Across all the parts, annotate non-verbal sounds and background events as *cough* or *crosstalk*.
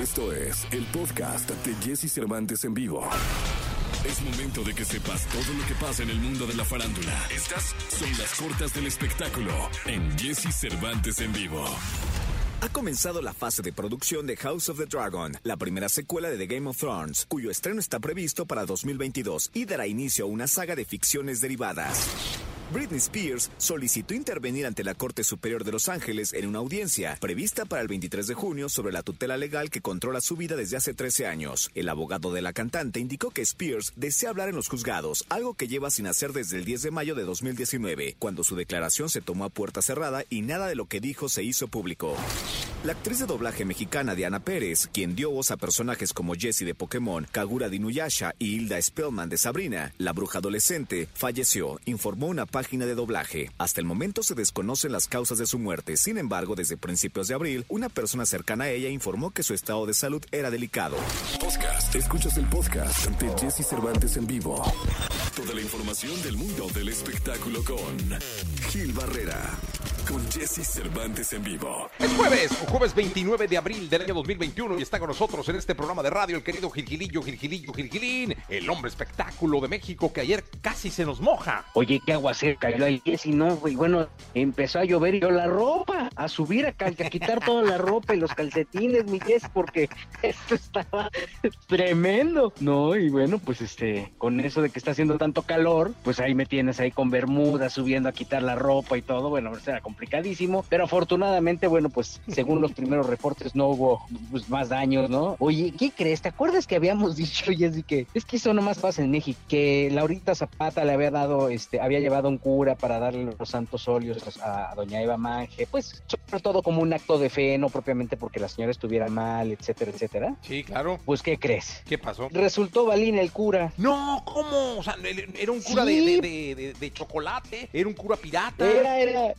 Esto es el podcast de Jesse Cervantes en vivo. Es momento de que sepas todo lo que pasa en el mundo de la farándula. Estas son las cortas del espectáculo en Jesse Cervantes en vivo. Ha comenzado la fase de producción de House of the Dragon, la primera secuela de The Game of Thrones, cuyo estreno está previsto para 2022 y dará inicio a una saga de ficciones derivadas. Britney Spears solicitó intervenir ante la Corte Superior de Los Ángeles en una audiencia prevista para el 23 de junio sobre la tutela legal que controla su vida desde hace 13 años. El abogado de la cantante indicó que Spears desea hablar en los juzgados, algo que lleva sin hacer desde el 10 de mayo de 2019, cuando su declaración se tomó a puerta cerrada y nada de lo que dijo se hizo público. La actriz de doblaje mexicana Diana Pérez, quien dio voz a personajes como Jessie de Pokémon, Kagura de Inuyasha y Hilda Spellman de Sabrina, la bruja adolescente, falleció, informó una página de doblaje. Hasta el momento se desconocen las causas de su muerte. Sin embargo, desde principios de abril, una persona cercana a ella informó que su estado de salud era delicado. Podcast. Escuchas el podcast ante Jesse Cervantes en vivo. Toda la información del mundo del espectáculo con Gil Barrera. Con Jesse Cervantes en vivo. Es jueves, jueves 29 de abril del año 2021 y está con nosotros en este programa de radio el querido Gilgilillo, Gilgilillo, Gilgilín, el hombre espectáculo de México que ayer casi se nos moja. Oye, qué aguacero cayó ahí, y no, güey, bueno, empezó a llover y yo la ropa, a subir, a, a quitar toda la ropa y los calcetines, mi Jess, porque *laughs* esto estaba tremendo, ¿no? Y bueno, pues este, con eso de que está haciendo tanto calor, pues ahí me tienes ahí con bermuda, subiendo a quitar la ropa y todo, bueno, era complicadísimo, pero afortunadamente, bueno, pues según los primeros reportes no hubo pues, más daños, ¿no? Oye, ¿qué crees? ¿Te acuerdas que habíamos *laughs* dicho, Jessy, que es que eso nomás pasa en México, que Laurita Zapata le había dado, este, había llevado un cura para darle los santos óleos a, a doña Eva Manje, pues sobre todo como un acto de fe, no propiamente porque la señora estuviera mal, etcétera, etcétera. Sí, claro. Pues, ¿qué crees? ¿Qué pasó? Resultó Balín el cura. No, ¿cómo? O sea, era un cura Sí. de, de- de- de chocolate, era un cura pirata. Era, era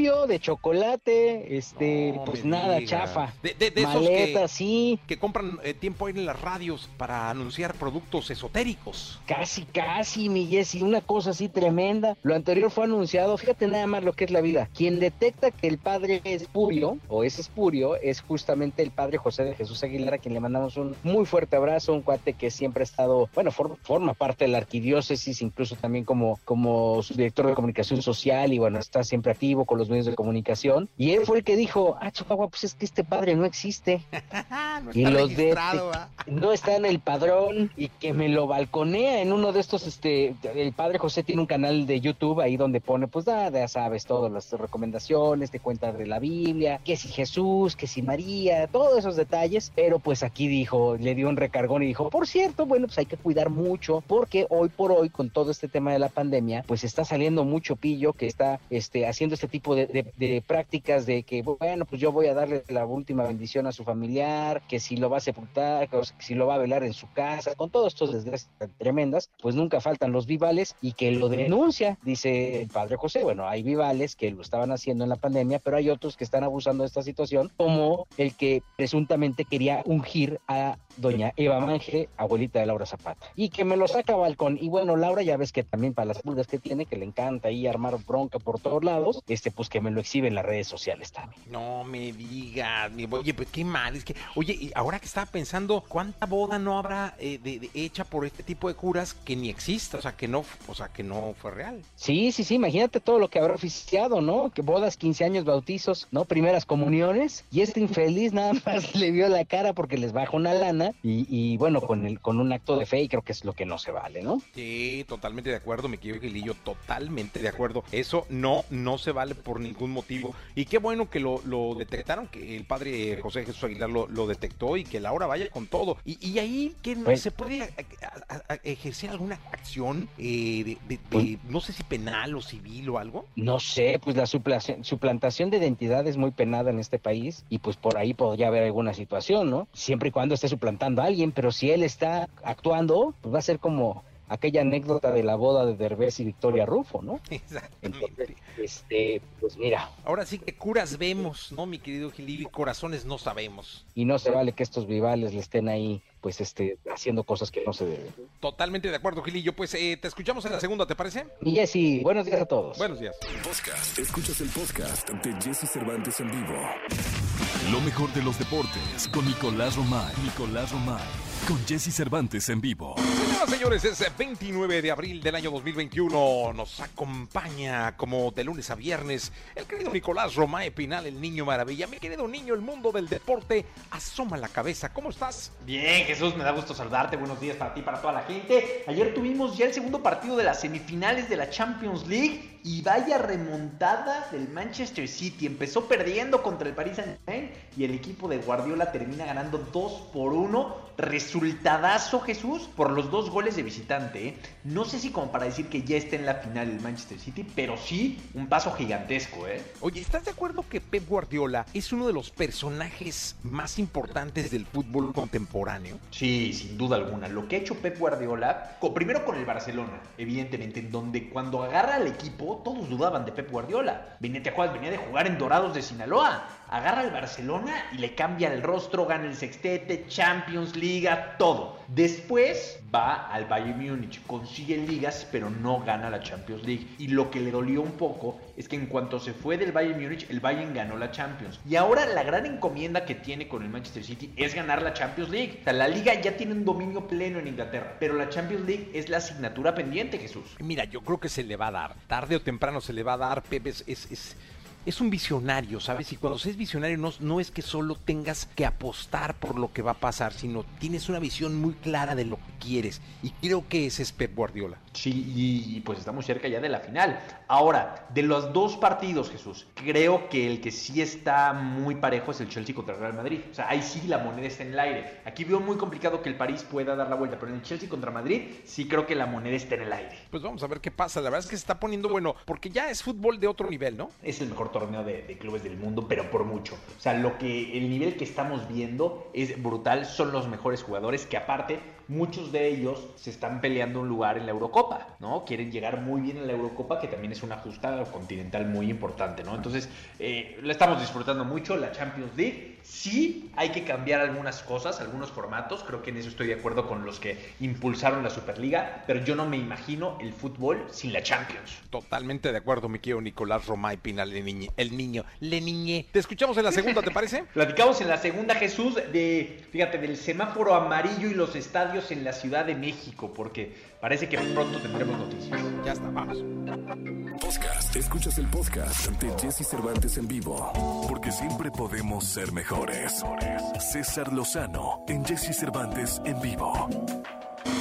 de chocolate, este, No pues nada, digas. chafa. De, de- de esos Maleta, que, sí. que compran eh, tiempo ahí en las radios para anunciar productos esotéricos. Casi, casi, mi Jessy, una cosa así tremenda. Lo anterior fue anunciado, fíjate nada más lo que es la vida. Quien detecta que el padre es espurio, o es espurio, es justamente el padre José de Jesús Aguilar, a quien le mandamos un muy fuerte abrazo, un cuate que siempre ha estado, bueno, for- forma parte de la arquidiócesis, incluso también como, como su director de comunicación social, y bueno, está siempre activo con los medios de comunicación. Y él fue el que dijo, ah, Chihuahua, pues es que este padre no existe. *laughs* no Y los de- ¿va? no está en el padrón y que me lo balconea en uno de estos, este, el padre José tiene un canal de YouTube ahí donde pone, pues da, ya sabes, todas las recomendaciones, te cuenta de la Biblia, que si Jesús, que si María, todos esos detalles, pero pues aquí dijo, le dio un recargón y dijo, por cierto, bueno, pues hay que cuidar mucho, porque hoy por hoy, con todo este tema de la pandemia, pues está saliendo mucho pillo que está, este, haciendo este tipo de, de- de prácticas de que, bueno, pues yo voy a darle la última bendición a su familiar, que si lo va a sepultar, que si lo va a velar en su casa, con todos estos desgracias tremendas, pues nunca faltan los vivales y que lo denuncia, dice el padre José. Bueno, hay vivales que lo estaban haciendo en la pandemia, pero hay otros que están abusando de esta situación, como el que presuntamente quería ungir a doña Eva Manje, abuelita de Laura Zapata, y que me lo saca a balcón. Y bueno, Laura ya ves que también para las pulgas que tiene, que le encanta ahí armar bronca por todos lados, este pues que me lo exhibe en las redes sociales también. No me digas, mi- oye, pues qué mal, es que, oye, y ahora que estaba pensando, ¿cuánta boda no habrá eh, de- de- hecha por este tipo de curas que ni exista, o sea, que no, o sea, que no fue real? Sí, sí, sí, imagínate todo lo que habrá oficiado, ¿no? Que bodas, 15 años, bautizos, ¿no? Primeras comuniones. Y este infeliz nada más *laughs* le vio la cara porque les baja una lana y, y, bueno, con, el, con un acto de fe y creo que es lo que no se vale, ¿no? Sí, totalmente de acuerdo, mi querido Gilillo, totalmente de acuerdo. Eso no, no se vale por ningún motivo. Y qué bueno que lo, lo detectaron, que el padre José Jesús Aguilar lo, lo detectó y que Laura vaya con todo. Y, y ahí que no- Pues- se puede a- a- a- ejercer alguna acción eh, de, de- de- Pues- no sé si penal o civil o algo. No sé, pues la suplantación, suplantación de identidad es muy penada en este país y pues por ahí podría haber alguna situación, ¿no? Siempre y cuando esté suplantando a alguien, pero si él está actuando, pues va a ser como aquella anécdota de la boda de Derbez y Victoria Rufo, ¿no? *laughs* Entonces, Exactamente. este, pues mira, Ahora sí que curas vemos, ¿no, mi querido Gilillo? Y corazones no sabemos. y no se vale que estos vivales le estén ahí, pues este, haciendo cosas que no se deben. Totalmente de acuerdo, Gilillo. Pues eh, te escuchamos en la segunda, ¿te parece? Y Jessy, buenos días a todos. Buenos días. Podcast. Escuchas el podcast de Jesse Cervantes en vivo. Lo mejor de los deportes con Nicolás Romay. Nicolás Romay. Con Jesse Cervantes en vivo. Señoras, señores, es 29 de abril del año 2021. Nos acompaña como de lunes a viernes el querido Nicolás Romae Pinal, el niño maravilla. Mi querido niño, el mundo del deporte asoma la cabeza. ¿Cómo estás? Bien, Jesús, me da gusto saludarte. Buenos días para ti, para toda la gente. Ayer tuvimos ya el segundo partido de las semifinales de la Champions League y vaya remontada del Manchester City. Empezó perdiendo contra el Paris Saint-Germain y el equipo de Guardiola termina ganando 2 por 1. Resultadazo, Jesús, por los dos goles de visitante. ¿eh? No sé si como para decir que ya está en la final el Manchester City, pero sí un paso gigantesco. ¿eh? Oye, ¿estás de acuerdo que Pep Guardiola es uno de los personajes más importantes del fútbol contemporáneo? Sí, sin duda alguna. Lo que ha hecho Pep Guardiola, primero con el Barcelona, evidentemente, en donde cuando agarra al equipo, todos dudaban de Pep Guardiola. Venía, ¿te acuerdas? Venía de jugar en Dorados de Sinaloa. Agarra al Barcelona y le cambia el rostro, gana el sextete, Champions, Liga, todo. Después va al Bayern Múnich, consigue ligas, pero no gana la Champions League. Y lo que le dolió un poco es que en cuanto se fue del Bayern Múnich, el Bayern ganó la Champions. Y ahora la gran encomienda que tiene con el Manchester City es ganar la Champions League. O sea, la liga ya tiene un dominio pleno en Inglaterra, pero la Champions League es la asignatura pendiente, Jesús. Mira, yo creo que se le va a dar. Tarde o temprano se le va a dar. Pepe es, es, es un visionario, ¿sabes? Y cuando seas visionario no, no es que solo tengas que apostar por lo que va a pasar, sino tienes una visión muy clara de lo que quieres. Y creo que ese es Pep Guardiola. Sí, y, pues estamos cerca ya de la final. Ahora, de los dos partidos, Jesús, creo que el que sí está muy parejo es el Chelsea contra el Real Madrid. O sea, ahí sí la moneda está en el aire. Aquí veo muy complicado que el París pueda dar la vuelta, pero en el Chelsea contra Madrid sí creo que la moneda está en el aire. Pues vamos a ver qué pasa. La verdad es que se está poniendo bueno, porque ya es fútbol de otro nivel, ¿no? Es el mejor torneo de, clubes del mundo, pero por mucho. O sea, lo que el nivel que estamos viendo es brutal, son los mejores jugadores que aparte muchos de ellos se están peleando un lugar en la Eurocopa, ¿no? Quieren llegar muy bien en la Eurocopa, que también es una justa continental muy importante, ¿no? Entonces, eh, la estamos disfrutando mucho, la Champions League. Sí, hay que cambiar algunas cosas, algunos formatos, creo que en eso estoy de acuerdo con los que impulsaron la Superliga, pero yo no me imagino el fútbol sin la Champions. Totalmente de acuerdo, mi querido Nicolás Romay Pinal, el, niño, el niño, le niñé. Te escuchamos en la segunda, ¿te parece? *laughs* Platicamos en la segunda, Jesús, de, fíjate, del semáforo amarillo y los estadios en la Ciudad de México, porque parece que pronto tendremos noticias. Ya está, vamos. Podcast. Escuchas el podcast ante Jesse Cervantes en vivo, porque siempre podemos ser mejores. César Lozano en Jesse Cervantes en vivo.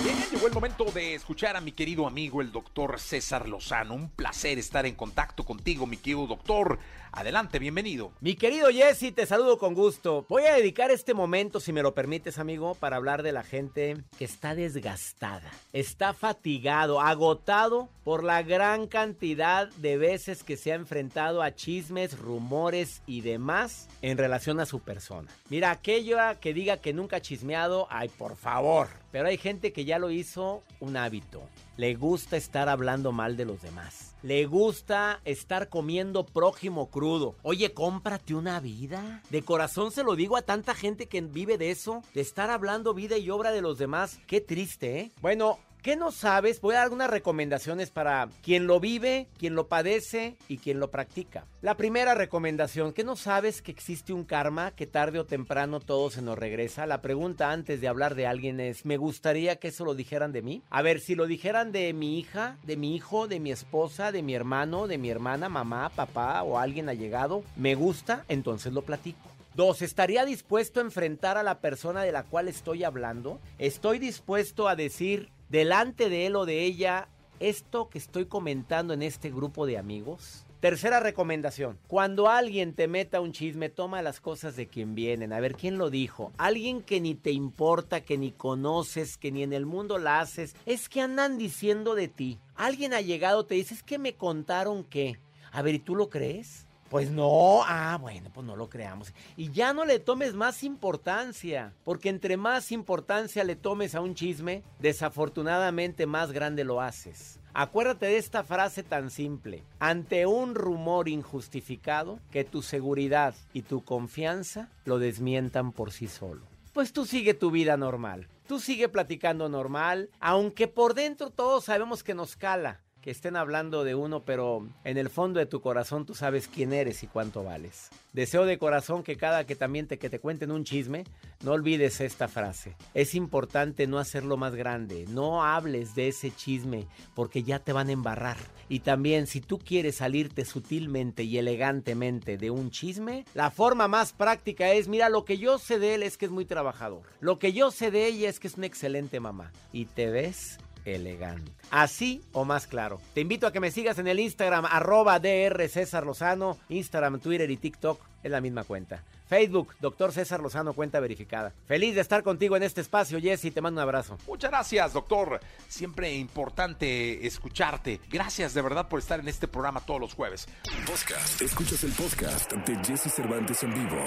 Bien, llegó el momento de escuchar a mi querido amigo el doctor César Lozano. Un placer estar en contacto contigo, mi querido doctor. Adelante, bienvenido. Mi querido Jesse, te saludo con gusto. Voy a dedicar este momento, si me lo permites, amigo, para hablar de la gente que está desgastada, está fatigado, agotado por la gran cantidad de veces que se ha enfrentado a chismes, rumores y demás en relación a su persona. Mira, aquello que diga que nunca ha chismeado, ay, por favor. Pero hay gente que ya lo hizo un hábito. Le gusta estar hablando mal de los demás le gusta estar comiendo prójimo crudo. Oye, cómprate una vida. De corazón se lo digo a tanta gente que vive de eso, de estar hablando vida y obra de los demás. Qué triste, ¿eh? Bueno, ¿Qué no sabes? Voy a dar algunas recomendaciones para quien lo vive, quien lo padece y quien lo practica. La primera recomendación, ¿qué no sabes que existe un karma que tarde o temprano todo se nos regresa? La pregunta antes de hablar de alguien es, ¿me gustaría que eso lo dijeran de mí? A ver, si lo dijeran de mi hija, de mi hijo, de mi esposa, de mi hermano, de mi hermana, mamá, papá o alguien allegado, ¿me gusta? Entonces lo platico. Dos, ¿estaría dispuesto a enfrentar a la persona de la cual estoy hablando? ¿Estoy dispuesto a decir delante de él o de ella esto que estoy comentando en este grupo de amigos? Tercera recomendación. Cuando alguien te meta un chisme, toma las cosas de quien vienen. A ver, ¿quién lo dijo? Alguien que ni te importa, que ni conoces, que ni en el mundo la haces. Es que andan diciendo de ti. Alguien ha llegado, te dice, es que me contaron que. A ver, ¿y tú lo crees? Pues no, ah, bueno, pues no lo creamos. Y ya no le tomes más importancia, porque entre más importancia le tomes a un chisme, desafortunadamente más grande lo haces. Acuérdate de esta frase tan simple. Ante un rumor injustificado, que tu seguridad y tu confianza lo desmientan por sí solo. Pues tú sigue tu vida normal. Tú sigue platicando normal, aunque por dentro todos sabemos que nos cala que estén hablando de uno, pero en el fondo de tu corazón tú sabes quién eres y cuánto vales. Deseo de corazón que cada que también te, que te cuenten un chisme, no olvides esta frase. Es importante no hacerlo más grande, no hables de ese chisme porque ya te van a embarrar. Y también si tú quieres salirte sutilmente y elegantemente de un chisme, la forma más práctica es, mira, lo que yo sé de él es que es muy trabajador. Lo que yo sé de ella es que es una excelente mamá. Y te ves elegante. Así o más claro. Te invito a que me sigas en el Instagram, arroba DR César Lozano, Instagram, Twitter y TikTok, es la misma cuenta. Facebook, doctor César Lozano, cuenta verificada. Feliz de estar contigo en este espacio, Jesse, te mando un abrazo. Muchas gracias, doctor. Siempre importante escucharte. Gracias de verdad por estar en este programa todos los jueves. Podcast. Escuchas el podcast de Jesse Cervantes en vivo.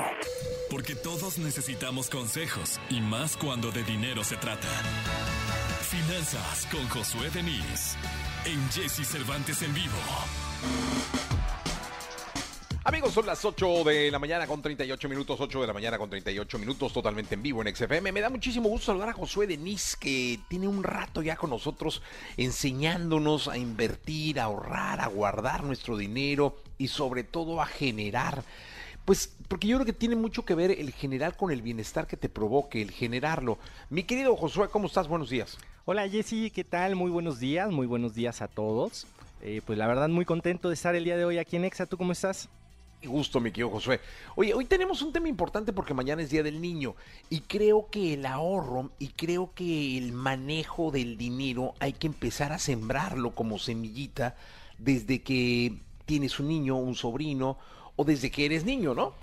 Porque todos necesitamos consejos y más cuando de dinero se trata. Finanzas con Josué Denis en Jesse Cervantes en vivo. Amigos, son las 8 de la mañana con 38 minutos, 8 de la mañana con 38 minutos, totalmente en vivo en XFM. Me da muchísimo gusto saludar a Josué Denis, que tiene un rato ya con nosotros enseñándonos a invertir, a ahorrar, a guardar nuestro dinero y sobre todo a generar. Pues porque yo creo que tiene mucho que ver el generar con el bienestar que te provoque, el generarlo. Mi querido Josué, ¿cómo estás? Buenos días. Hola Jessy, ¿qué tal? Muy buenos días, muy buenos días a todos. Eh, pues la verdad muy contento de estar el día de hoy aquí en Exa. ¿Tú cómo estás? gusto, mi querido Josué. Oye, hoy tenemos un tema importante porque mañana es Día del Niño y creo que el ahorro y creo que el manejo del dinero hay que empezar a sembrarlo como semillita desde que tienes un niño, un sobrino o desde que eres niño, ¿no?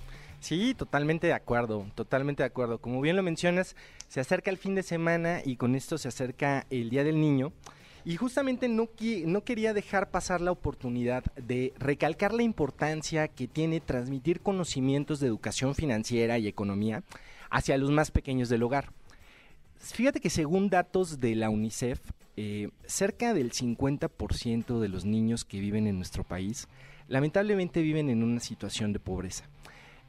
Sí, totalmente de acuerdo, totalmente de acuerdo. Como bien lo mencionas, se acerca el fin de semana y con esto se acerca el Día del Niño. Y justamente no, no quería dejar pasar la oportunidad de recalcar la importancia que tiene transmitir conocimientos de educación financiera y economía hacia los más pequeños del hogar. Fíjate que según datos de la UNICEF, eh, cerca del 50% de los niños que viven en nuestro país lamentablemente viven en una situación de pobreza.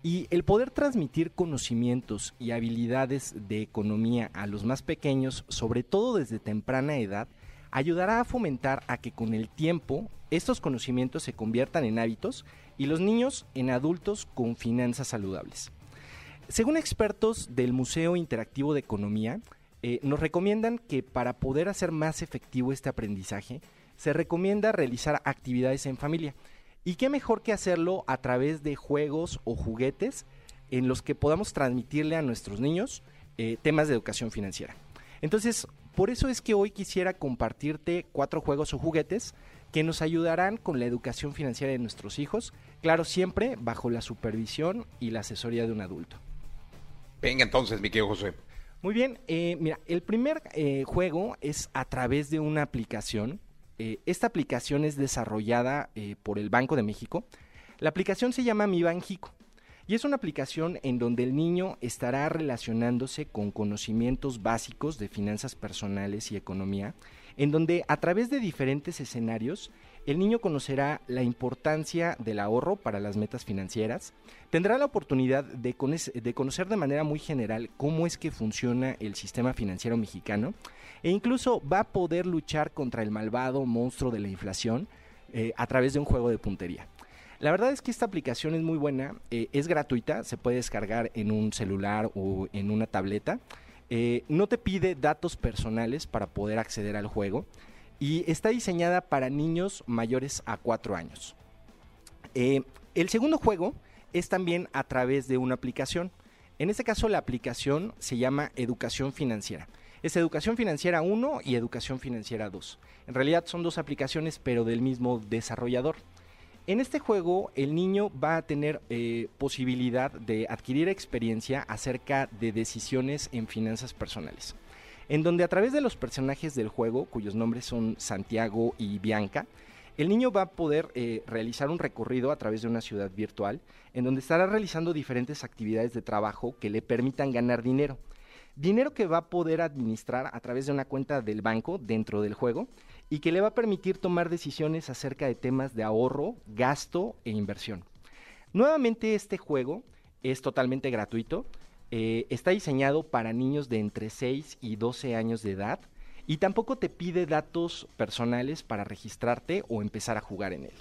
Y el poder transmitir conocimientos y habilidades de economía a los más pequeños, sobre todo desde temprana edad, ayudará a fomentar a que con el tiempo estos conocimientos se conviertan en hábitos y los niños en adultos con finanzas saludables. Según expertos del Museo Interactivo de Economía, eh, nos recomiendan que para poder hacer más efectivo este aprendizaje, se recomienda realizar actividades en familia. ¿Y qué mejor que hacerlo a través de juegos o juguetes en los que podamos transmitirle a nuestros niños eh, temas de educación financiera? Entonces, por eso es que hoy quisiera compartirte cuatro juegos o juguetes que nos ayudarán con la educación financiera de nuestros hijos, claro, siempre bajo la supervisión y la asesoría de un adulto. Venga entonces, mi querido José. Muy bien, eh, mira, el primer eh, juego es a través de una aplicación. Eh, esta aplicación es desarrollada por el Banco de México. La aplicación se llama Mi Banjico. Y es una aplicación en donde el niño estará relacionándose con conocimientos básicos de finanzas personales y economía, en donde a través de diferentes escenarios el niño conocerá la importancia del ahorro para las metas financieras, tendrá la oportunidad de, conocer de manera muy general cómo es que funciona el sistema financiero mexicano e incluso va a poder luchar contra el malvado monstruo de la inflación eh, a través de un juego de puntería. La verdad es que esta aplicación es muy buena, eh, es gratuita, se puede descargar en un celular o en una tableta. Eh, no te pide datos personales para poder acceder al juego y está diseñada para niños mayores a 4 años. Eh, el segundo juego es también a través de una aplicación. En este caso la aplicación se llama Educación Financiera. Es Educación Financiera 1 y Educación Financiera 2. En realidad son dos aplicaciones pero del mismo desarrollador. En este juego el niño va a tener eh, posibilidad de adquirir experiencia acerca de decisiones en finanzas personales, en donde a través de los personajes del juego, cuyos nombres son Santiago y Bianca, el niño va a poder eh, realizar un recorrido a través de una ciudad virtual, en donde estará realizando diferentes actividades de trabajo que le permitan ganar dinero. Dinero que va a poder administrar a través de una cuenta del banco dentro del juego y que le va a permitir tomar decisiones acerca de temas de ahorro, gasto e inversión. Nuevamente este juego es totalmente gratuito, eh, está diseñado para niños de entre 6 y 12 años de edad y tampoco te pide datos personales para registrarte o empezar a jugar en él.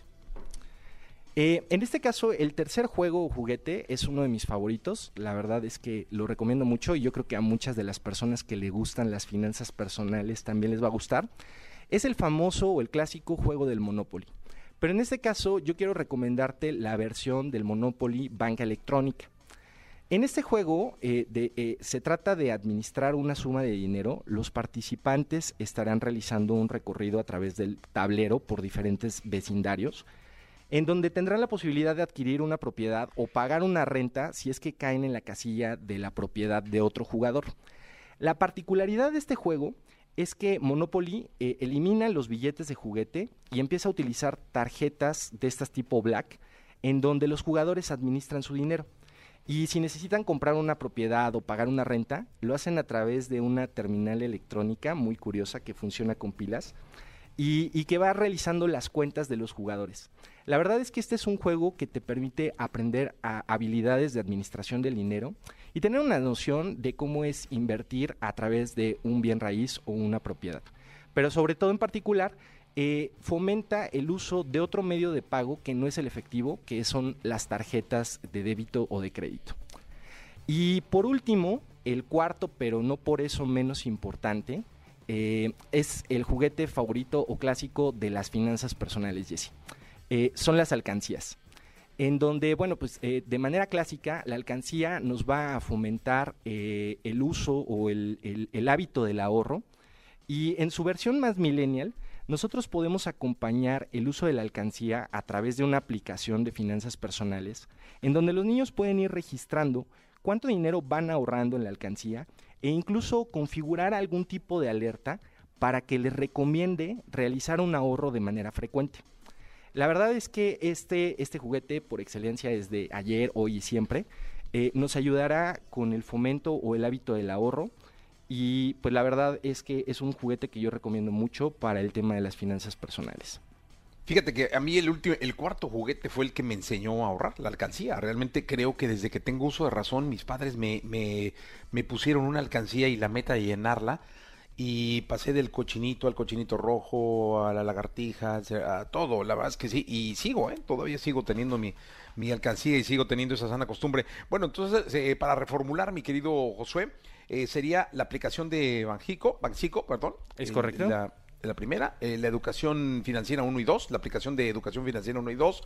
Eh, en este caso, el tercer juego o juguete es uno de mis favoritos. La verdad es que lo recomiendo mucho y yo creo que a muchas de las personas que le gustan las finanzas personales también les va a gustar. Es el famoso o el clásico juego del Monopoly. Pero en este caso yo quiero recomendarte la versión del Monopoly Banca Electrónica. En este juego eh, eh, se trata de administrar una suma de dinero. Los participantes estarán realizando un recorrido a través del tablero por diferentes vecindarios, en donde tendrán la posibilidad de adquirir una propiedad o pagar una renta si es que caen en la casilla de la propiedad de otro jugador. La particularidad de este juego es que Monopoly eh, elimina los billetes de juguete y empieza a utilizar tarjetas de estas tipo black, en donde los jugadores administran su dinero. Y si necesitan comprar una propiedad o pagar una renta, lo hacen a través de una terminal electrónica muy curiosa que funciona con pilas y, que va realizando las cuentas de los jugadores. La verdad es que este es un juego que te permite aprender habilidades de administración del dinero y tener una noción de cómo es invertir a través de un bien raíz o una propiedad. Pero sobre todo en particular, eh, fomenta el uso de otro medio de pago que no es el efectivo, que son las tarjetas de débito o de crédito. Y por último, el cuarto, pero no por eso menos importante, eh, es el juguete favorito o clásico de las finanzas personales, Jesse. Eh, son las alcancías. En donde, bueno, pues de manera clásica, la alcancía nos va a fomentar el uso o el hábito del ahorro. Y en su versión más millennial, nosotros podemos acompañar el uso de la alcancía a través de una aplicación de finanzas personales, en donde los niños pueden ir registrando cuánto dinero van ahorrando en la alcancía e incluso configurar algún tipo de alerta para que les recomiende realizar un ahorro de manera frecuente. La verdad es que este, este juguete por excelencia desde ayer, hoy y siempre eh, nos ayudará con el fomento o el hábito del ahorro y pues la verdad es que es un juguete que yo recomiendo mucho para el tema de las finanzas personales. Fíjate que a mí el último, el cuarto juguete fue el que me enseñó a ahorrar, la alcancía. Realmente creo que desde que tengo uso de razón, mis padres me, me, pusieron una alcancía y la meta de llenarla. Y pasé del cochinito al cochinito rojo, a la lagartija, a todo. La verdad es que sí. Y sigo, ¿eh? Todavía sigo teniendo mi, mi alcancía y sigo teniendo esa sana costumbre. Bueno, entonces, eh, para reformular, mi querido Josué, eh, sería la aplicación de Banjico, Banxico, perdón. Es correcto. La, la primera, eh, la educación financiera 1 y 2, la aplicación de educación financiera 1 y 2.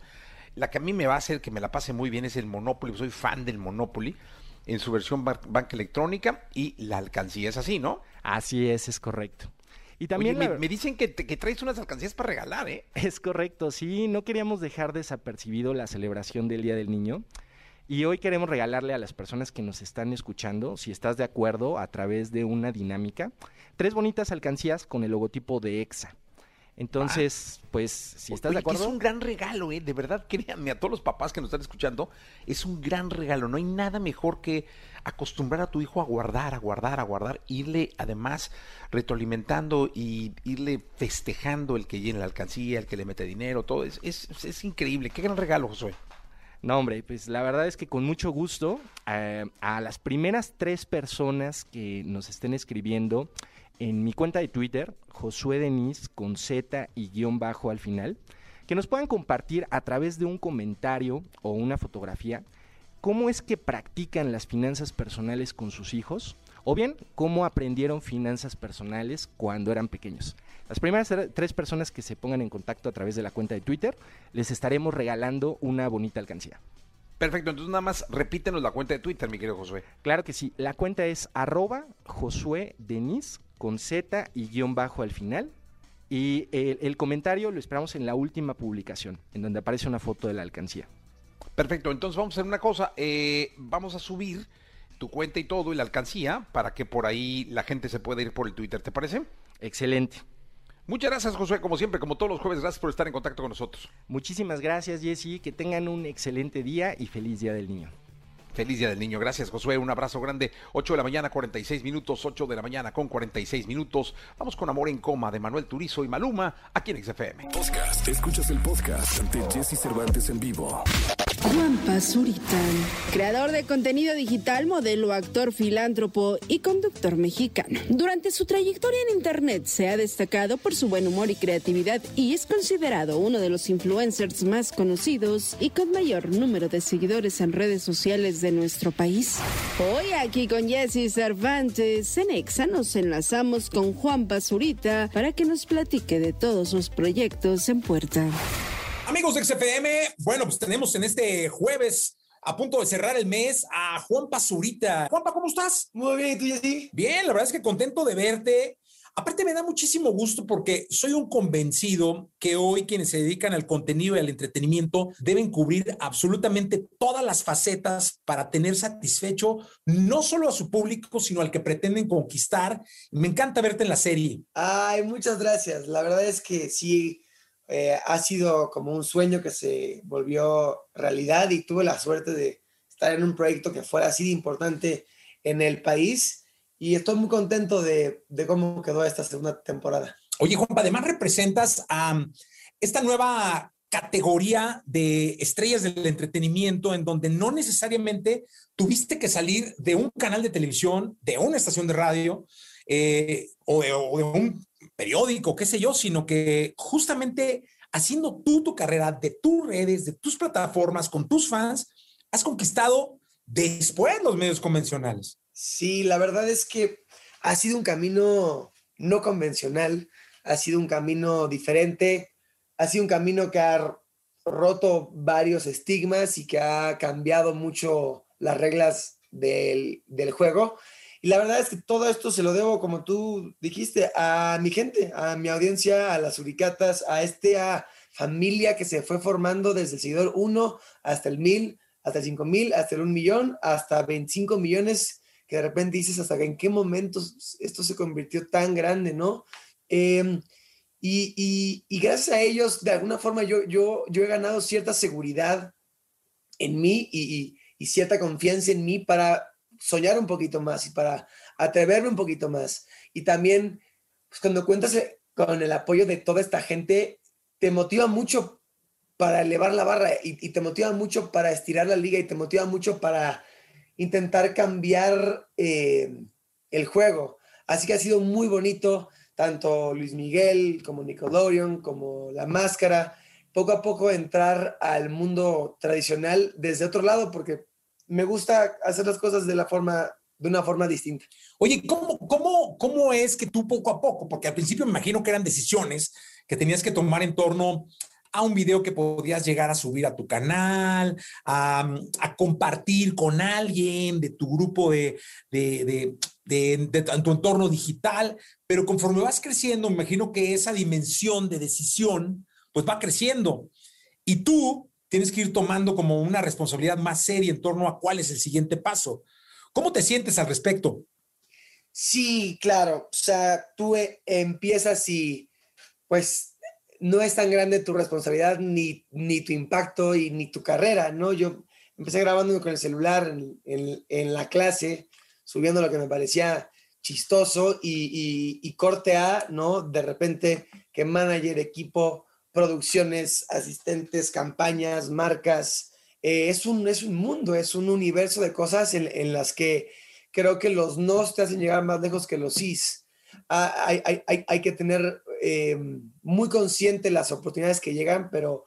La que a mí me va a hacer que me la pase muy bien es el Monopoly, soy fan del Monopoly en su versión banca electrónica y la alcancía es así, ¿no? Así es, es correcto. Y también me, dicen que, que, traes unas alcancías para regalar, ¿eh? Es correcto, sí, no queríamos dejar desapercibido la celebración del Día del Niño. Y hoy queremos regalarle a las personas que nos están escuchando, si estás de acuerdo, a través de una dinámica, tres bonitas alcancías con el logotipo de EXA. Entonces, pues, si estás de acuerdo. Es un gran regalo, ¿eh? De verdad, créanme, a todos los papás que nos están escuchando, es un gran regalo. No hay nada mejor que acostumbrar a tu hijo a guardar, a guardar, a guardar, irle además retroalimentando y irle festejando el que llena la alcancía, el que le mete dinero, todo. Es, es, es increíble. Qué gran regalo, Josué. No, hombre, pues la verdad es que con mucho gusto eh, a las primeras tres personas que nos estén escribiendo en mi cuenta de Twitter, Josué Denis con Z y guion bajo al final, que nos puedan compartir a través de un comentario o una fotografía cómo es que practican las finanzas personales con sus hijos o bien cómo aprendieron finanzas personales cuando eran pequeños. Las primeras tres personas que se pongan en contacto a través de la cuenta de Twitter, les estaremos regalando una bonita alcancía. Perfecto, entonces nada más repítenos la cuenta de Twitter, mi querido Josué. Claro que sí, la cuenta es arroba Josué Denis con Z y guion bajo al final. Y el, comentario lo esperamos en la última publicación, en donde aparece una foto de la alcancía. Perfecto, entonces vamos a hacer una cosa, eh, vamos a subir tu cuenta y todo y la alcancía para que por ahí la gente se pueda ir por el Twitter, ¿te parece? Excelente. Muchas gracias, Josué, como siempre, como todos los jueves, gracias por estar en contacto con nosotros. Muchísimas gracias, Jesse, que tengan un excelente día y feliz Día del Niño. Feliz Día del Niño. Gracias, Josué. Un abrazo grande. 8 de la mañana, 46 minutos. 8 de la mañana con 46 minutos. Vamos con Amor en Coma de Manuel Turizo y Maluma aquí en XFM. Podcast. Escuchas el podcast ante Jesse Cervantes en vivo. Juan Pazurita, creador de contenido digital, modelo, actor, filántropo y conductor mexicano. Durante su trayectoria en Internet se ha destacado por su buen humor y creatividad y es considerado uno de los influencers más conocidos y con mayor número de seguidores en redes sociales de nuestro país. Hoy aquí con Jesse Cervantes, en Exa nos enlazamos con Juan Pazurita para que nos platique de todos sus proyectos en puerta. Amigos de XFM, bueno, pues tenemos en este jueves a punto de cerrar el mes a Juan Pazurita. Juanpa, ¿cómo estás? Muy bien, ¿y tú, Jessy? Bien, la verdad es que contento de verte. Aparte me da muchísimo gusto porque soy un convencido que hoy quienes se dedican al contenido y al entretenimiento deben cubrir absolutamente todas las facetas para tener satisfecho no solo a su público, sino al que pretenden conquistar. Me encanta verte en la serie. Ay, muchas gracias. La verdad es que sí eh, ha sido como un sueño que se volvió realidad y tuve la suerte de estar en un proyecto que fuera así de importante en el país y estoy muy contento de, de cómo quedó esta segunda temporada. Oye, Juanpa, además representas a esta nueva categoría de estrellas del entretenimiento en donde no necesariamente tuviste que salir de un canal de televisión, de una estación de radio eh, o, de, o, de, un periódico, qué sé yo, sino que justamente haciendo tú tu carrera de tus redes, de tus plataformas, con tus fans, has conquistado después los medios convencionales. Sí, la verdad es que ha sido un camino no convencional, ha sido un camino diferente, ha sido un camino que ha roto varios estigmas y que ha cambiado mucho las reglas del, del juego. Y la verdad es que todo esto se lo debo, como tú dijiste, a mi gente, a mi audiencia, a las uricatas, a esta familia que se fue formando desde el seguidor 1 hasta el 1000, hasta el 5000, hasta el 1 millón, hasta 25 millones, que de repente dices hasta en qué momento esto se convirtió tan grande, ¿no? Eh, y, y, y, gracias a ellos, de alguna forma, yo, yo, yo he ganado cierta seguridad en mí y, y cierta confianza en mí para soñar un poquito más y para atreverme un poquito más. Y también, pues cuando cuentas eh, con el apoyo de toda esta gente, te motiva mucho para elevar la barra y, te motiva mucho para estirar la liga y te motiva mucho para intentar cambiar eh, el juego. Así que ha sido muy bonito, tanto Luis Miguel como Nickelodeon, como La Máscara, poco a poco entrar al mundo tradicional desde otro lado, porque me gusta hacer las cosas de la forma de una forma distinta. Oye, ¿cómo, cómo, ¿cómo es que tú poco a poco, porque al principio me imagino que eran decisiones que tenías que tomar en torno a un video que podías llegar a subir a tu canal, a, compartir con alguien de tu grupo de, de, de, de, de tu entorno digital, pero conforme vas creciendo, me imagino que esa dimensión de decisión, pues va creciendo. Y tú tienes que ir tomando como una responsabilidad más seria en torno a cuál es el siguiente paso. ¿Cómo te sientes al respecto? Sí, claro. O sea, tú eh, empiezas y pues no es tan grande tu responsabilidad ni, ni tu impacto y ni tu carrera, ¿no? Yo empecé grabándome con el celular en, la clase, subiendo lo que me parecía chistoso y corte A, ¿no? De repente que manager, equipo, producciones, asistentes, campañas, marcas. Eh, es, un, es un mundo, es un universo de cosas en, en, las que creo que los no te hacen llegar más lejos que los sís. Ah, hay, hay, hay, hay, que tener eh, muy consciente las oportunidades que llegan, pero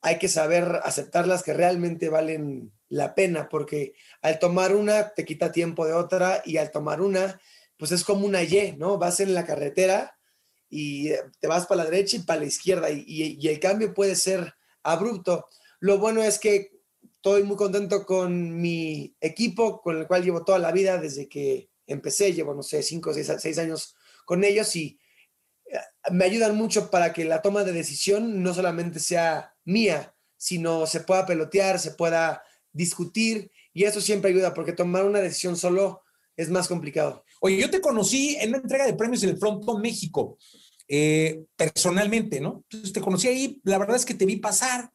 hay que saber aceptarlas que realmente valen la pena, porque al tomar una te quita tiempo de otra y al tomar una, pues es como una Y, ¿no? Vas en la carretera y te vas para la derecha y para la izquierda y, y, y, el cambio puede ser abrupto. Lo bueno es que estoy muy contento con mi equipo, con el cual llevo toda la vida desde que empecé, llevo, no sé, cinco o seis, seis, años con ellos y eh, me ayudan mucho para que la toma de decisión no solamente sea mía, sino se pueda pelotear, se pueda discutir y eso siempre ayuda porque tomar una decisión solo es más complicado. Oye, yo te conocí en una entrega de premios en el Fronto México, eh, personalmente, ¿no? Entonces te conocí ahí, la verdad es que te vi pasar.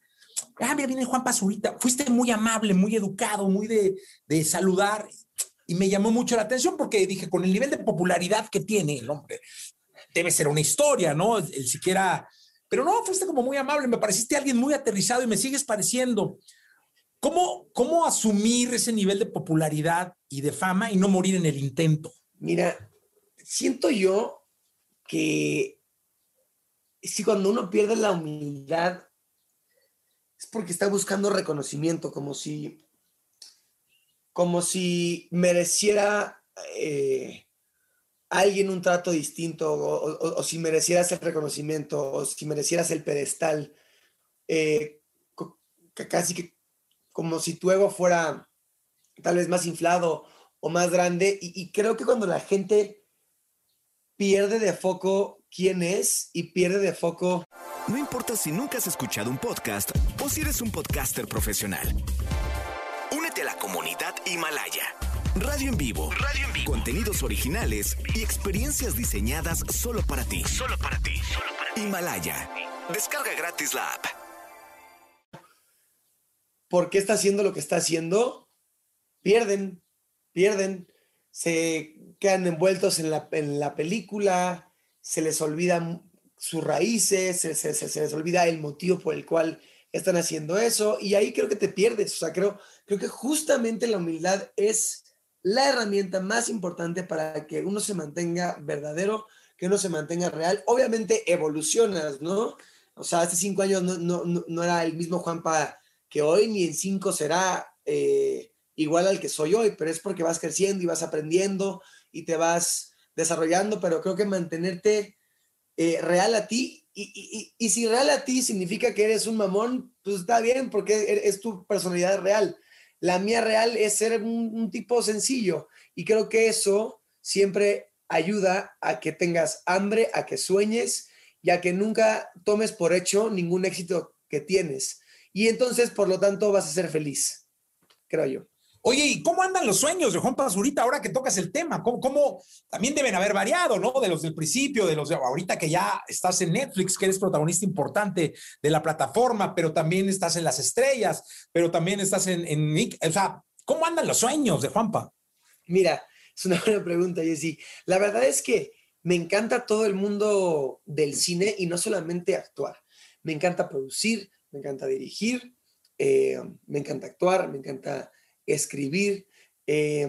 Ah, mira, viene Juan Pazurita. Fuiste muy amable, muy educado, muy de, de, saludar. Y me llamó mucho la atención porque dije, con el nivel de popularidad que tiene el hombre, debe ser una historia, ¿no? El siquiera. Pero no, fuiste como muy amable, me pareciste alguien muy aterrizado y me sigues pareciendo. ¿Cómo, ¿Cómo asumir ese nivel de popularidad y de fama y no morir en el intento? Mira, siento yo que si cuando uno pierde la humildad es porque está buscando reconocimiento, como si, como si mereciera eh, alguien un trato distinto, o, si merecieras el reconocimiento, o si merecieras el pedestal, eh, casi que como si tu ego fuera tal vez más inflado o más grande. Y, creo que cuando la gente pierde de foco quién es y pierde de foco... No importa si nunca has escuchado un podcast o si eres un podcaster profesional. Únete a la comunidad Himalaya. Radio en vivo. Radio en vivo. Contenidos originales y experiencias diseñadas solo para ti. Solo para ti. Solo para ti. Himalaya. Descarga gratis la app por qué está haciendo lo que está haciendo, pierden, pierden, se quedan envueltos en la, en la película, se les olvidan sus raíces, se, se, les olvida el motivo por el cual están haciendo eso, y ahí creo que te pierdes. O sea, creo, creo que justamente la humildad es la herramienta más importante para que uno se mantenga verdadero, que uno se mantenga real. Obviamente evolucionas, ¿no? O sea, hace cinco años no, no, no era el mismo Juan para que hoy ni en cinco será eh, igual al que soy hoy, pero es porque vas creciendo y vas aprendiendo y te vas desarrollando, pero creo que mantenerte eh, real a ti, y, si real a ti significa que eres un mamón, pues está bien, porque e, es, tu personalidad real. La mía real es ser un, un tipo sencillo, y creo que eso siempre ayuda a que tengas hambre, a que sueñes y a que nunca tomes por hecho ningún éxito que tienes y entonces, por lo tanto, vas a ser feliz, creo yo. Oye, ¿y cómo andan los sueños de Juan Pazurita ahora que tocas el tema? ¿Cómo, también deben haber variado, ¿no? De los del principio, de los de ahorita que ya estás en Netflix, que eres protagonista importante de la plataforma, pero también estás en las estrellas, pero también estás en, en o sea, ¿cómo andan los sueños de Juanpa? Mira, es una buena pregunta, Jessy. La verdad es que me encanta todo el mundo del cine y no solamente actuar. Me encanta producir, me encanta dirigir, eh, me encanta actuar, me encanta escribir. Eh,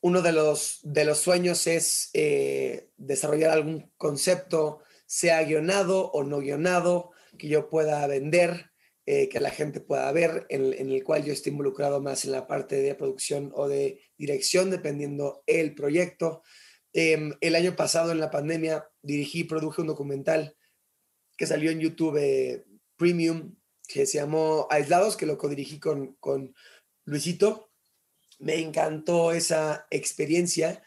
uno de los, de los sueños es eh, desarrollar algún concepto, sea guionado o no guionado, que yo pueda vender, que la gente pueda ver, en, en, el cual yo esté involucrado más en la parte de producción o de dirección, dependiendo el proyecto. el año pasado, en la pandemia, dirigí y produje un documental que salió en YouTube Premium que se llamó Aislados, que lo codirigí con, con Luisito. Me encantó esa experiencia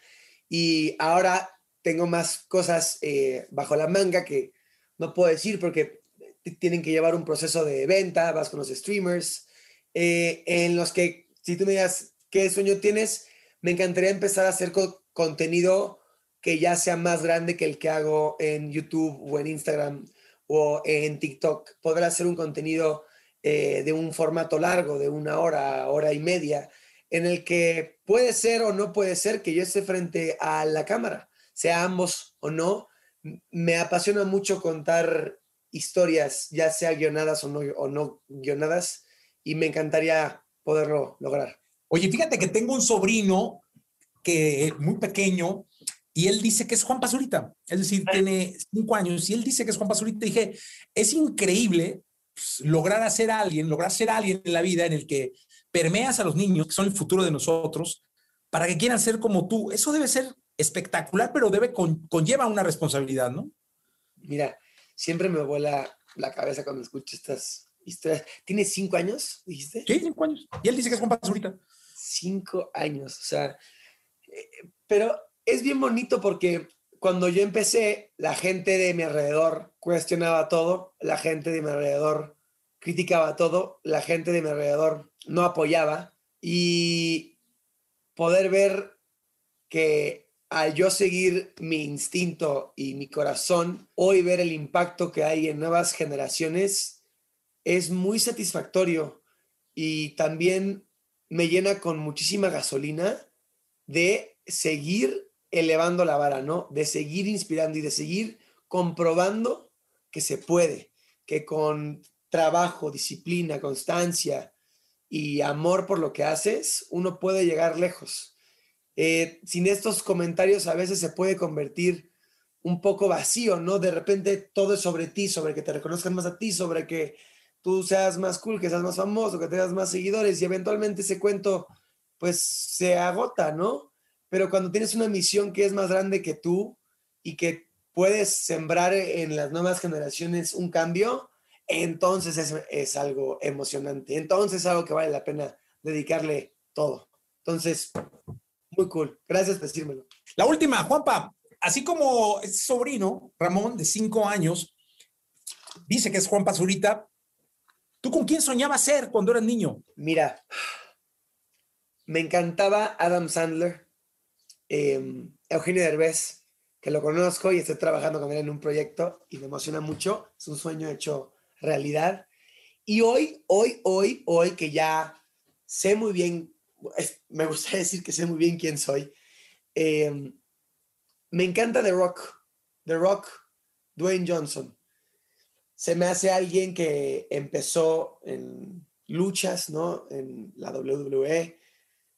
y ahora tengo más cosas eh, bajo la manga que no puedo decir porque tienen que llevar un proceso de venta, vas con los streamers, eh, en los que si tú me digas qué sueño tienes, me encantaría empezar a hacer contenido que ya sea más grande que el que hago en YouTube o en Instagram o en TikTok, poder hacer un contenido eh, de un formato largo, de una hora, hora y media, en el que puede ser o no puede ser que yo esté frente a la cámara, sea ambos o no. Me apasiona mucho contar historias, ya sea guionadas o no, o no guionadas, y me encantaría poderlo lograr. Oye, fíjate que tengo un sobrino que muy pequeño y él dice que es Juan Pazurita, es decir, tiene cinco años y él dice que es Juan Pazurita. dije, es increíble pues, lograr hacer alguien, lograr ser alguien en la vida en el que permeas a los niños, que son el futuro de nosotros, para que quieran ser como tú. Eso debe ser espectacular, pero debe conlleva una responsabilidad, ¿no? Mira, siempre me vuela la cabeza cuando escucho estas historias. ¿Tiene cinco años, dijiste? Sí, cinco años. Y él dice que es Juan Pazurita. Cinco años, o sea, eh, pero es bien bonito porque cuando yo empecé, la gente de mi alrededor cuestionaba todo, la gente de mi alrededor criticaba todo, la gente de mi alrededor no apoyaba. Y poder ver que al yo seguir mi instinto y mi corazón, hoy ver el impacto que hay en nuevas generaciones es muy satisfactorio. Y también me llena con muchísima gasolina de seguir elevando la vara, ¿no? De seguir inspirando y de seguir comprobando que se puede, que con trabajo, disciplina, constancia y amor por lo que haces, uno puede llegar lejos. Eh, sin estos comentarios a veces se puede convertir un poco vacío, ¿no? De repente todo es sobre ti, sobre que te reconozcan más a ti, sobre que tú seas más cool, que seas más famoso, que tengas más seguidores y eventualmente ese cuento pues se agota, ¿no? Pero cuando tienes una misión que es más grande que tú y que puedes sembrar en las nuevas generaciones un cambio, entonces es, es algo emocionante, entonces es algo que vale la pena dedicarle todo. Entonces, muy cool. Gracias por decírmelo. La última, Juanpa, así como es sobrino, Ramón, de cinco años, dice que es Juan Pazurita, ¿tú con quién soñabas ser cuando eras niño? Mira, me encantaba Adam Sandler, eh, Eugenio Derbez, que lo conozco y estoy trabajando con él en un proyecto y me emociona mucho. Es un sueño hecho realidad. Y hoy, hoy, hoy, hoy que ya sé muy bien, me gustaría *laughs* decir que sé muy bien quién soy, eh, me encanta The Rock, The Rock, Dwayne Johnson. Se me hace alguien que empezó en luchas, ¿no? En la WWE,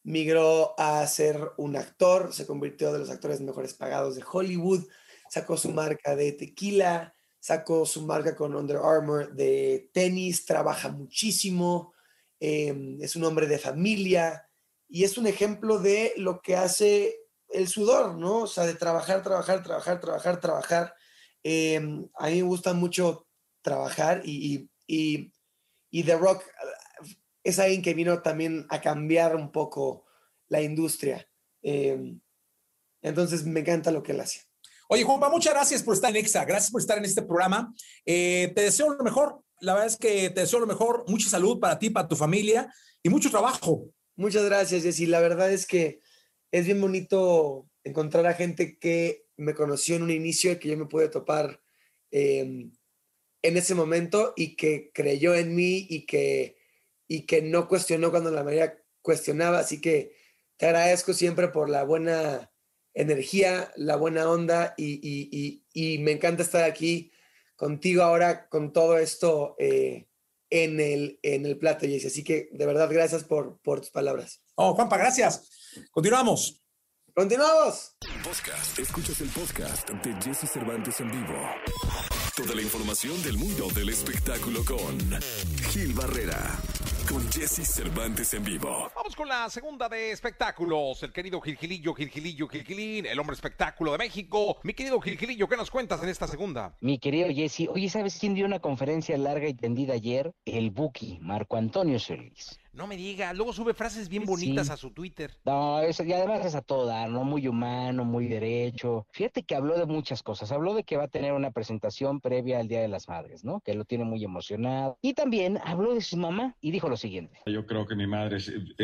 migró a ser un actor, se convirtió de los actores mejores pagados de Hollywood, sacó su marca de tequila, sacó su marca con Under Armour de tenis, trabaja muchísimo, eh, es un hombre de familia y es un ejemplo de lo que hace el sudor, ¿no? O sea, de trabajar, trabajar, trabajar, trabajar, trabajar. Eh, a mí me gusta mucho trabajar y, y, y, The Rock es alguien que vino también a cambiar un poco la industria. Eh, entonces me encanta lo que él hace. Oye, Juanpa, muchas gracias por estar en EXA, gracias por estar en este programa. Eh, te deseo lo mejor, la verdad es que te deseo lo mejor, mucha salud para ti, para tu familia y mucho trabajo. Muchas gracias, Jessy. La verdad es que es bien bonito encontrar a gente que me conoció en un inicio y que yo me pude topar eh, en ese momento y que creyó en mí y que, y que no cuestionó cuando la mayoría cuestionaba. Así que te agradezco siempre por la buena energía, la buena onda y, y, y, y me encanta estar aquí contigo ahora con todo esto eh, en, el, en el plato, Jessy. Así que de verdad, gracias por, por tus palabras. Oh, Juanpa, gracias. Continuamos. Continuamos. Podcast. Escuchas el podcast de Jesse Cervantes en vivo. Toda la información del mundo del espectáculo con Gil Barrera. Con Jesse Cervantes en vivo. Vamos con la segunda de espectáculos. El querido Gilgilillo, Gilgilillo, Gilgilín, el hombre espectáculo de México. Mi querido Gilgilillo, ¿qué nos cuentas en esta segunda? Mi querido Jesse, oye, ¿sabes quién dio una conferencia larga y tendida ayer? El Buki, Marco Antonio Solís. No me diga, luego sube frases bien bonitas sí. a su Twitter. No, eso, y además es a todo dar, ¿no? Muy humano, muy derecho. Fíjate que habló de muchas cosas. Habló de que va a tener una presentación previa al Día de las Madres, ¿no? Que lo tiene muy emocionado. Y también habló de su mamá y dijo lo siguiente. Yo creo que mi madre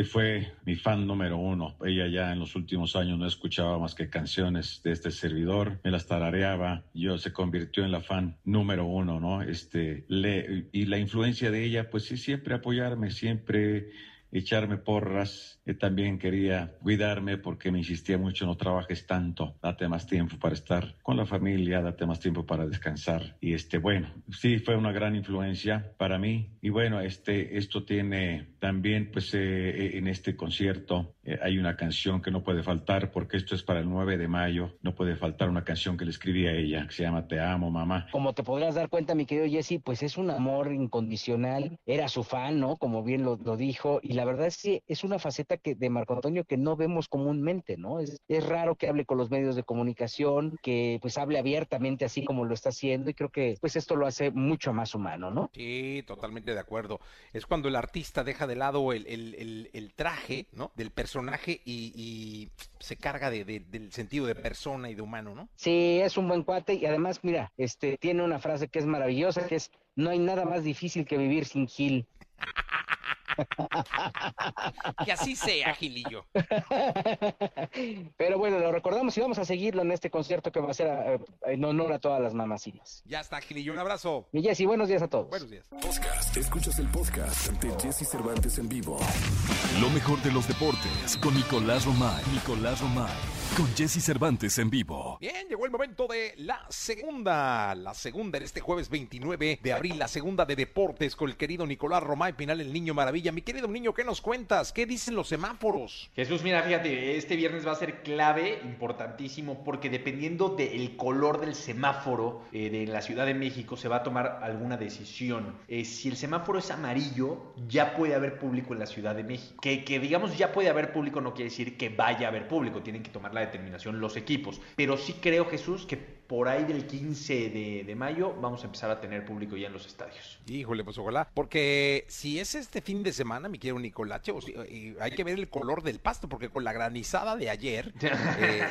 fue mi fan número uno. Ella ya en los últimos años no escuchaba más que canciones de este servidor, me las tarareaba. Yo se convirtió en la fan número uno, ¿no? Este, le, y la influencia de ella, pues sí, siempre apoyarme, siempre echarme porras. Él también quería cuidarme porque me insistía mucho, no trabajes tanto, date más tiempo para estar con la familia, date más tiempo para descansar. Y este, bueno, sí fue una gran influencia para mí. Y bueno, este, esto tiene también, pues eh, en este concierto eh, hay una canción que no puede faltar porque esto es para el 9 de mayo. No puede faltar una canción que le escribí a ella, que se llama Te amo, mamá. Como te podrás dar cuenta, mi querido Jesse, pues es un amor incondicional. Era su fan, ¿no? Como bien lo, lo dijo. Y la verdad es que es una faceta que de Marco Antonio que no vemos comúnmente, ¿no? Es, es, raro que hable con los medios de comunicación, que pues hable abiertamente así como lo está haciendo y creo que pues esto lo hace mucho más humano, ¿no? Sí, totalmente de acuerdo. Es cuando el artista deja de lado el, el, el, traje, ¿no? Del personaje y, se carga de, de, del sentido de persona y de humano, ¿no? Sí, es un buen cuate y además, mira, este tiene una frase que es maravillosa, que es no hay nada más difícil que vivir sin Gil. Que así sea, Gilillo. Pero bueno, lo recordamos y vamos a seguirlo en este concierto que va a ser a, en honor a todas las mamacitas. Ya está, Gilillo, un abrazo. Y Jessy, buenos días a todos. Buenos días. Podcast. Escuchas el podcast de Jesse Cervantes en vivo. Lo mejor de los deportes con Nicolás Romay. Nicolás Romay con Jesse Cervantes en vivo. Bien, llegó el momento de la segunda, la segunda en este jueves 29 de abril, la segunda de deportes con el querido Nicolás Romay Pinal, el niño maravilla. Mi querido niño, ¿qué nos cuentas? ¿Qué dicen los semáforos? Jesús, mira, fíjate, este viernes va a ser clave, importantísimo, porque dependiendo del color del semáforo eh, de la Ciudad de México se va a tomar alguna decisión. Eh, si el semáforo es amarillo, ya puede haber público en la Ciudad de México. Que, que digamos ya puede haber público no quiere decir que vaya a haber público, tienen que tomar la determinación los equipos. Pero sí creo, Jesús, que por ahí del 15 de, de, mayo vamos a empezar a tener público ya en los estadios. Híjole, pues ojalá. Porque si es este fin de semana, mi querido Nicolache, o si, hay que ver el color del pasto, porque con la granizada de ayer, *laughs* eh,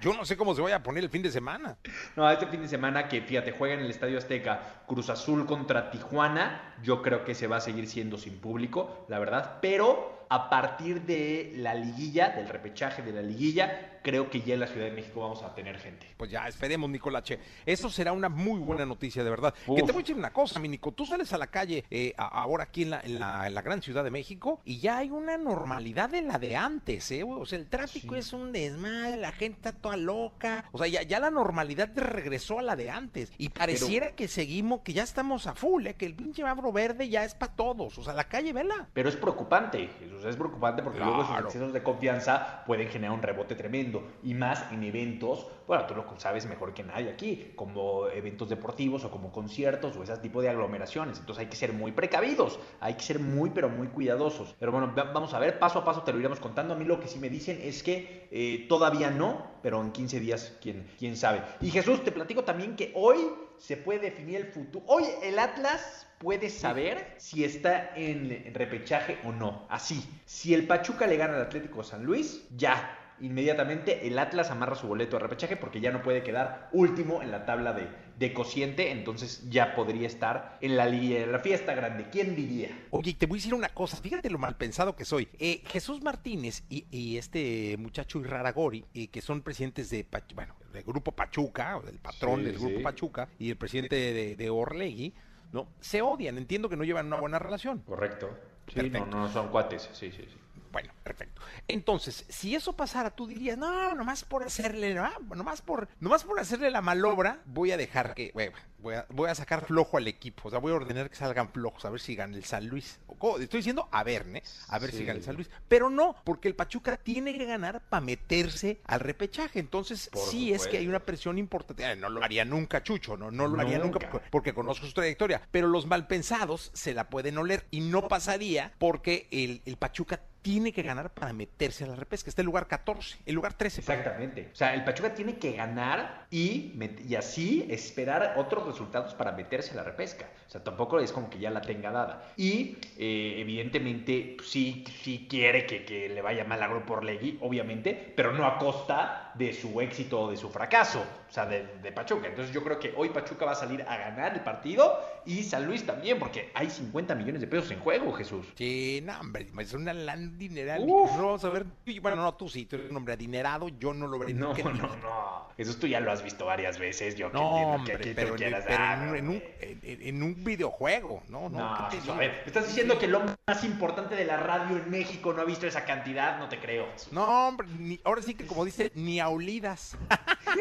yo no sé cómo se vaya a poner el fin de semana. No, este fin de semana que, fíjate, juega en el Estadio Azteca Cruz Azul contra Tijuana, yo creo que se va a seguir siendo sin público, la verdad, pero a partir de la liguilla, del repechaje de la liguilla, creo que ya en la Ciudad de México vamos a tener gente. Pues ya, esperemos, Nicolache. Eso será una muy buena noticia, de verdad. Uf. Que te voy a decir una cosa, mi Nico. Tú sales a la calle eh, ahora aquí en la, en, la, en la, gran Ciudad de México y ya hay una normalidad de la de antes, ¿eh? O sea, el tráfico sí. es un desmadre, la gente está toda loca. O sea, ya, ya la normalidad regresó a la de antes. Y pareciera Pero... que seguimos, que ya estamos a full, ¿eh? Que el pinche babro verde ya es para todos. O sea, la calle, vela. Pero es preocupante. Eso es preocupante porque claro. luego esos excesos de confianza pueden generar un rebote tremendo y más en eventos, bueno, tú lo sabes mejor que nadie aquí, como eventos deportivos o como conciertos o ese tipo de aglomeraciones. Entonces hay que ser muy precavidos, hay que ser muy, pero muy cuidadosos. Pero bueno, vamos a ver, paso a paso te lo iremos contando. A mí lo que sí me dicen es que eh, todavía no, pero en 15 días, ¿quién, quién sabe. Y Jesús, te platico también que hoy se puede definir el futuro. Hoy el Atlas puede saber si está en repechaje o no. Así, si el Pachuca le gana al Atlético San Luis, ya inmediatamente el Atlas amarra su boleto de repechaje porque ya no puede quedar último en la tabla de, de cociente, entonces ya podría estar en la, en la fiesta grande. ¿Quién diría? Oye, te voy a decir una cosa, fíjate lo mal pensado que soy. Eh, Jesús Martínez y, y, este muchacho Irraragori, eh, que son presidentes de, bueno, del grupo Pachuca, o del patrón sí, del grupo sí. Pachuca, y el presidente de, de Orlegui, ¿no? Se odian, entiendo que no llevan una buena relación. Correcto. Sí, no, no son cuates, sí, sí, sí. Bueno, perfecto. Entonces, si eso pasara, tú dirías, no, nomás por hacerle, no, nomás por, nomás por hacerle la malobra, voy a dejar que, bueno, voy a, voy a sacar flojo al equipo. O sea, voy a ordenar que salgan flojos, a ver si gana el San Luis. Estoy diciendo a ver, ¿eh? A ver sí. si gana el San Luis. Pero no, porque el Pachuca tiene que ganar para meterse al repechaje. Entonces, por sí supuesto. es que hay una presión importante. No lo haría nunca Chucho, no, no lo nunca. haría nunca porque, porque, conozco su trayectoria. Pero los malpensados se la pueden oler y no pasaría porque el, el Pachuca tiene que ganar para meterse a la repesca. Está el lugar 14, el lugar 13. Exactamente. O sea, el Pachuca tiene que ganar y, y así esperar otros resultados para meterse a la repesca. O sea, tampoco es como que ya la tenga dada. Y eh, evidentemente sí, sí quiere que, que, le vaya mal a Grupo Orlegui, obviamente, pero no a costa de su éxito o de su fracaso. O sea, de, de, Pachuca. Entonces yo creo que hoy Pachuca va a salir a ganar el partido y San Luis también, porque hay 50 millones de pesos en juego, Jesús. Sí, no, hombre, es una lan dineral. No vamos a ver. Bueno, no, tú sí, tú eres un hombre adinerado, yo no lo veré. No, no, no, no. Eso tú ya lo has visto varias veces. Yo no, hombre, que, que pero, pero en, en, un, en, en, un, videojuego, ¿no? No, no ¿qué te a ver, estás diciendo que el hombre más importante de la radio en México no ha visto esa cantidad, no te creo. Jesús. No, hombre, ni, ahora sí que como dice, ni a olidas. *laughs*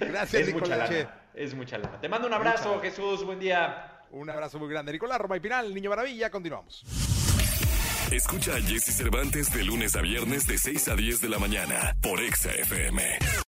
Gracias, es mucha lana. Es mucha lana. Te mando un abrazo, mucha Jesús. Buen día. Un abrazo muy grande. Nicolás Roma y Pinal, Niño Maravilla. Continuamos. Escucha a Jesse Cervantes de lunes a viernes de 6 a 10 de la mañana por Exa FM.